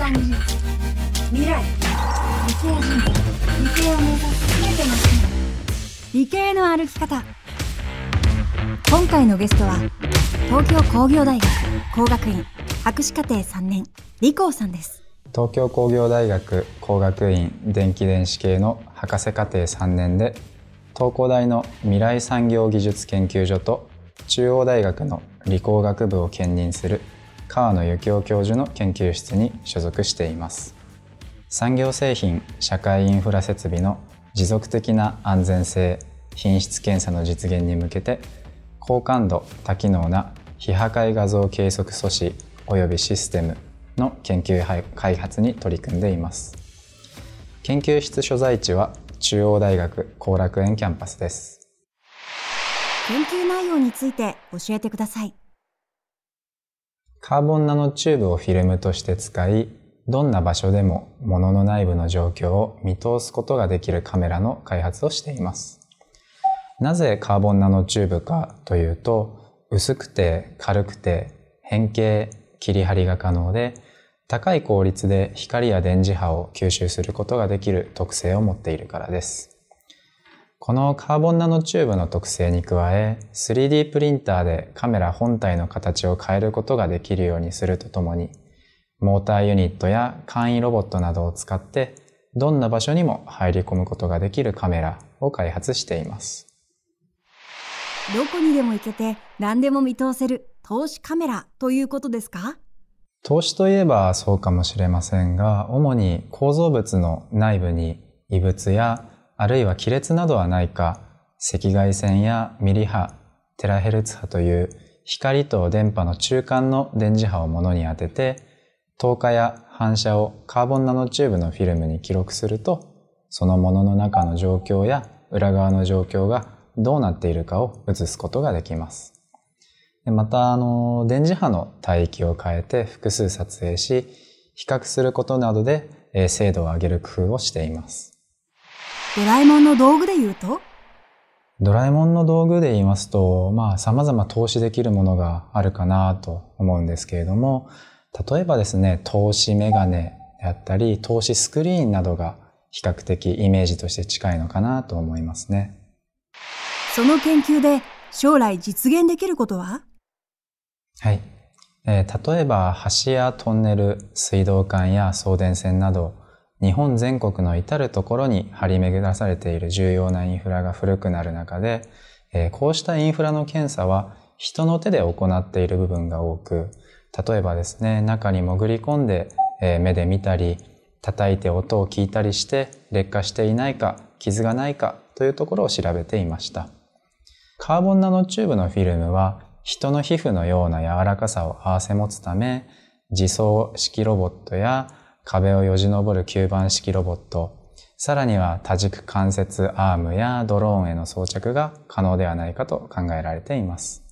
端技術未来理系人理系を目指す全ての人理系の歩き方今回のゲストは東京工業大学工学院博士課程3年理工さんです東京工業大学工学院電気電子系の博士課程3年で東工大の未来産業技術研究所と中央大学の理工学部を兼任する川野幸雄教授の研究室に所属しています。産業製品社会インフラ設備の持続的な安全性品質検査の実現に向けて高感度多機能な非破壊画像計測素子及びシステムの研究開発に取り組んでいます。研究室所在地は中央大学後楽園キャンパスです。研究内容について教えてください。カーボンナノチューブをフィルムとして使いどんな場所でも物の内部の状況を見通すことができるカメラの開発をしています。なぜカーボンナノチューブかというと薄くて軽くて変形切り張りが可能で高い効率で光や電磁波を吸収することができる特性を持っているからです。このカーボンナノチューブの特性に加え 3D プリンターでカメラ本体の形を変えることができるようにするとともにモーターユニットや簡易ロボットなどを使ってどんな場所にも入り込むことができるカメラを開発しています。どこにでも行けて何でも見通せる投資カメラということですか？投資といえばそうかもしれませんが主に構造物の内部に異物やあるいは亀裂などはないか赤外線やミリ波テラヘルツ波という光と電波の中間の電磁波を物に当てて透過や反射をカーボンナノチューブのフィルムに記録するとそのものの中の状況や裏側の状況がどうなっているかを映すことができます。また、あの、電磁波の帯域を変えて複数撮影し、比較することなどで精度を上げる工夫をしています。ドラえもんの道具で言うと？ドラえもんの道具で言いますと、まあ様々投資できるものがあるかなと思うんですけれども、例えばですね、投資メガネであったり、投資スクリーンなどが比較的イメージとして近いのかなと思いますね。その研究で将来実現できることは？はい。えー、例えば橋やトンネル、水道管や送電線など日本全国の至るところに張り巡らされている重要なインフラが古くなる中で、え、こうしたインフラの検査は人の手で行っている部分が多く、例えばですね、中に潜り込んで、え、目で見たり、叩いて音を聞いたりして劣化していないか、傷がないかというところを調べていました。カーボンナノチューブのフィルムは人の皮膚のような柔らかさを合わせ持つため、自走式ロボットや壁をよじ登る吸盤式ロボット、さらには多軸関節アームやドローンへの装着が可能ではないかと考えられています。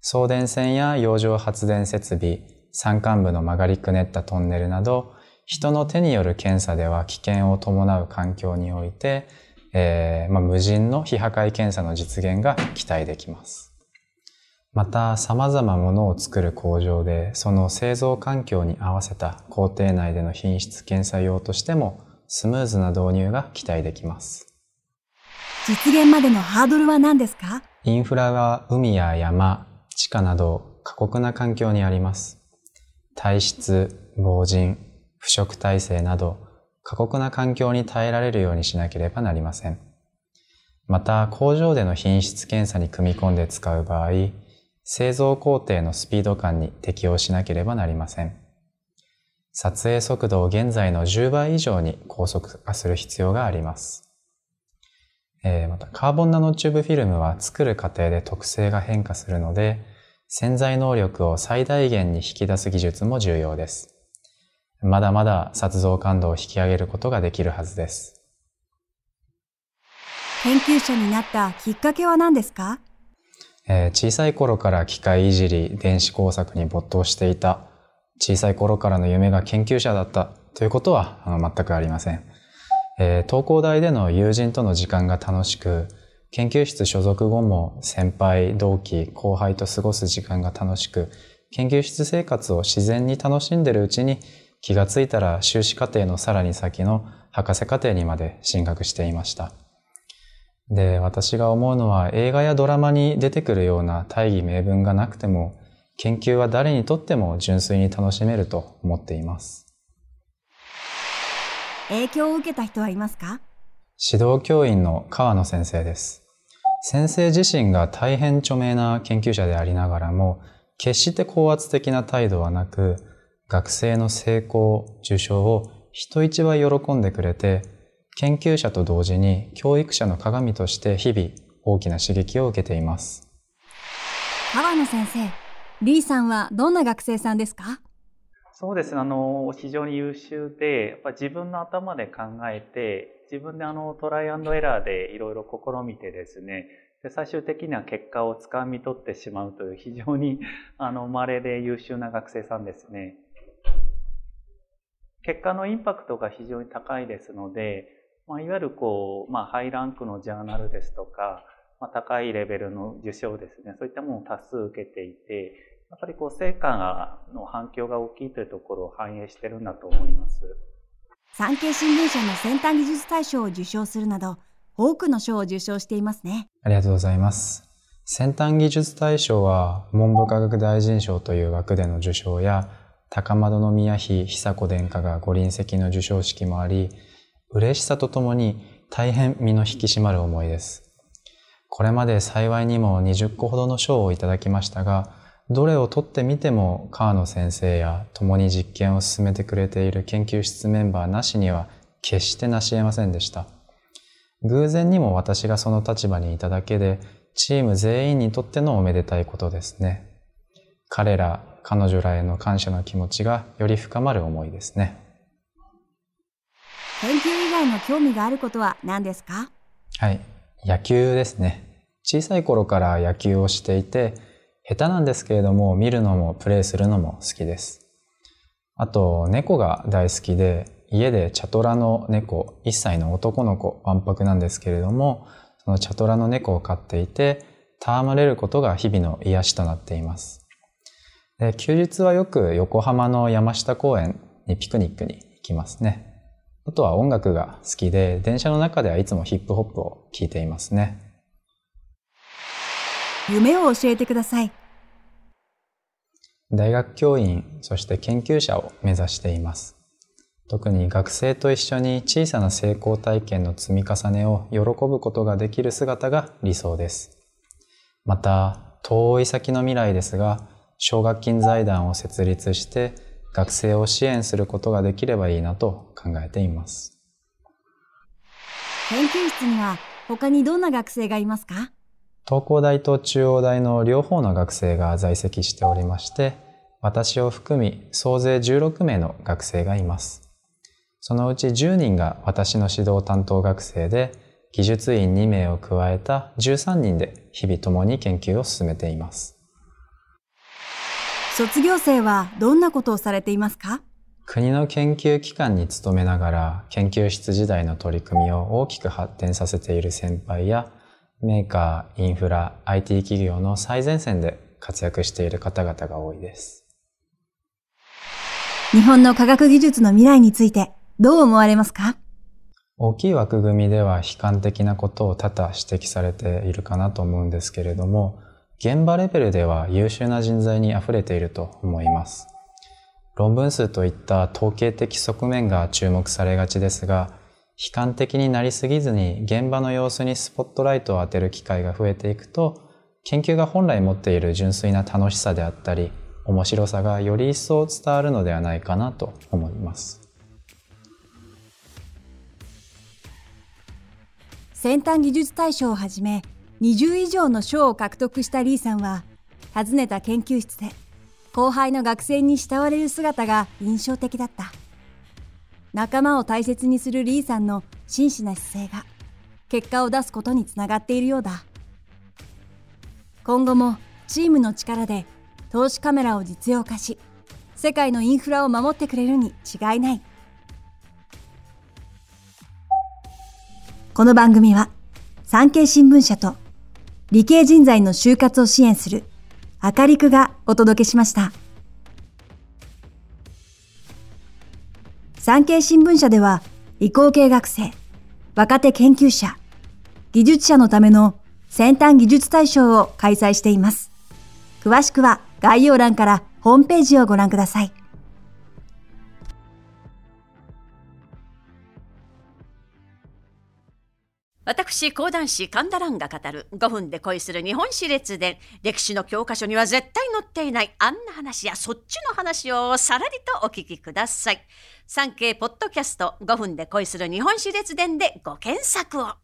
送電線や洋上発電設備、山間部の曲がりくねったトンネルなど、人の手による検査では危険を伴う環境において、えーまあ、無人の非破壊検査の実現が期待できます。また様々ものを作る工場でその製造環境に合わせた工程内での品質検査用としてもスムーズな導入が期待できます。実現までのハードルは何ですか？インフラは海や山、地下など過酷な環境にあります。体質、防塵、腐食耐性など過酷な環境に耐えられるようにしなければなりません。また工場での品質検査に組み込んで使う場合、製造工程のスピード感に適応しなければなりません。撮影速度を現在の10倍以上に高速化する必要があります。えー、また、カーボンナノチューブフィルムは作る過程で特性が変化するので、潜在能力を最大限に引き出す技術も重要です。まだまだ撮像感度を引き上げることができるはずです。研究者になったきっかけは何ですか？えー、小さい頃から機械いじり、電子工作に没頭していた、小さい頃からの夢が研究者だったということはあの全くありません。えー、東工大での友人との時間が楽しく、研究室所属後も先輩、同期、後輩と過ごす時間が楽しく、研究室生活を自然に楽しんでるうちに気がついたら修士課程のさらに先の博士課程にまで進学していました。で、私が思うのは映画やドラマに出てくるような大義名分がなくても、研究は誰にとっても純粋に楽しめると思っています。影響を受けた人はいますか？指導教員の川野先生です。先生自身が大変著名な研究者でありながらも、決して高圧的な態度はなく、学生の成功、受賞を人一倍喜んでくれて、研究者と同時に教育者の鏡として日々大きな刺激を受けています。川野先生、リーさんはどんな学生さんですか？そうですね、あの、非常に優秀で、やっぱ自分の頭で考えて、自分であの、トライアンドエラーでいろいろ試みてですね、で最終的には結果をつかみ取ってしまうという非常にあの稀で優秀な学生さんですね。結果のインパクトが非常に高いですので、まあ、いわゆるこう、まあ、ハイランクのジャーナルですとか、まあ、高いレベルの受賞ですね、そういったものを多数受けていて、やっぱりこう成果の反響が大きいというところを反映してるんだと思います。産経新聞社の先端技術大賞を受賞するなど、多くの賞を受賞していますね。ありがとうございます。先端技術大賞は文部科学大臣賞という枠での受賞や高円宮妃久子殿下がご臨席の授賞式もあり嬉しさとともに大変身の引き締まる思いです。これまで幸いにも20個ほどの賞をいただきましたが、どれを取ってみても川野先生や共に実験を進めてくれている研究室メンバーなしには決して成し得ませんでした。偶然にも私がその立場にいただけで、チーム全員にとってのおめでたいことですね。彼ら、彼女らへの感謝の気持ちがより深まる思いですね。の興味があることは何ですか？はい。野球ですね。小さい頃から野球をしていて、下手なんですけれども、見るのもプレイするのも好きです。あと、猫が大好きで、家でチャトラの猫、1歳の男の子、わんぱくなんですけれども、そのチャトラの猫を飼っていて、戯れることが日々の癒しとなっています。で休日はよく横浜の山下公園にピクニックに行きますね。あとは音楽が好きで、電車の中ではいつもヒップホップを聴いていますね。夢を教えてください。大学教員、そして研究者を目指しています。特に学生と一緒に小さな成功体験の積み重ねを喜ぶことができる姿が理想です。また、遠い先の未来ですが、奨学金財団を設立して学生を支援することができればいいなと考えています。研究室には他にどんな学生がいますか？東工大と中央大の両方の学生が在籍しておりまして、私を含み総勢16名の学生がいます。そのうち10人が私の指導担当学生で、技術員2名を加えた13人で日々共に研究を進めています。卒業生はどんなことをされていますか？国の研究機関に勤めながら研究室時代の取り組みを大きく発展させている先輩やメーカー、インフラ、IT 企業の最前線で活躍している方々が多いです。日本の科学技術の未来についてどう思われますか？大きい枠組みでは悲観的なことを多々指摘されているかなと思うんですけれども、現場レベルでは優秀な人材に溢れていると思います。論文数といった統計的側面が注目されがちですが、悲観的になりすぎずに現場の様子にスポットライトを当てる機会が増えていくと、研究が本来持っている純粋な楽しさであったり、面白さがより一層伝わるのではないかなと思います。先端技術大賞をはじめ、20以上の賞を獲得したリーさんは、訪ねた研究室で、後輩の学生に慕われる姿が印象的だった。仲間を大切にするリーさんの真摯な姿勢が、結果を出すことにつながっているようだ。今後もチームの力で投資カメラを実用化し、世界のインフラを守ってくれるに違いない。この番組は産経新聞社と理系人材の就活を支援する、あかりくがお届けしました。産経新聞社では、理工系学生、若手研究者、技術者のための先端技術大賞を開催しています。詳しくは概要欄からホームページをご覧ください。私、講談師神田蘭が語る5分で恋する日本史列伝。歴史の教科書には絶対載っていないあんな話やそっちの話をさらりとお聞きください。産経ポッドキャスト5分で恋する日本史列伝でご検索を。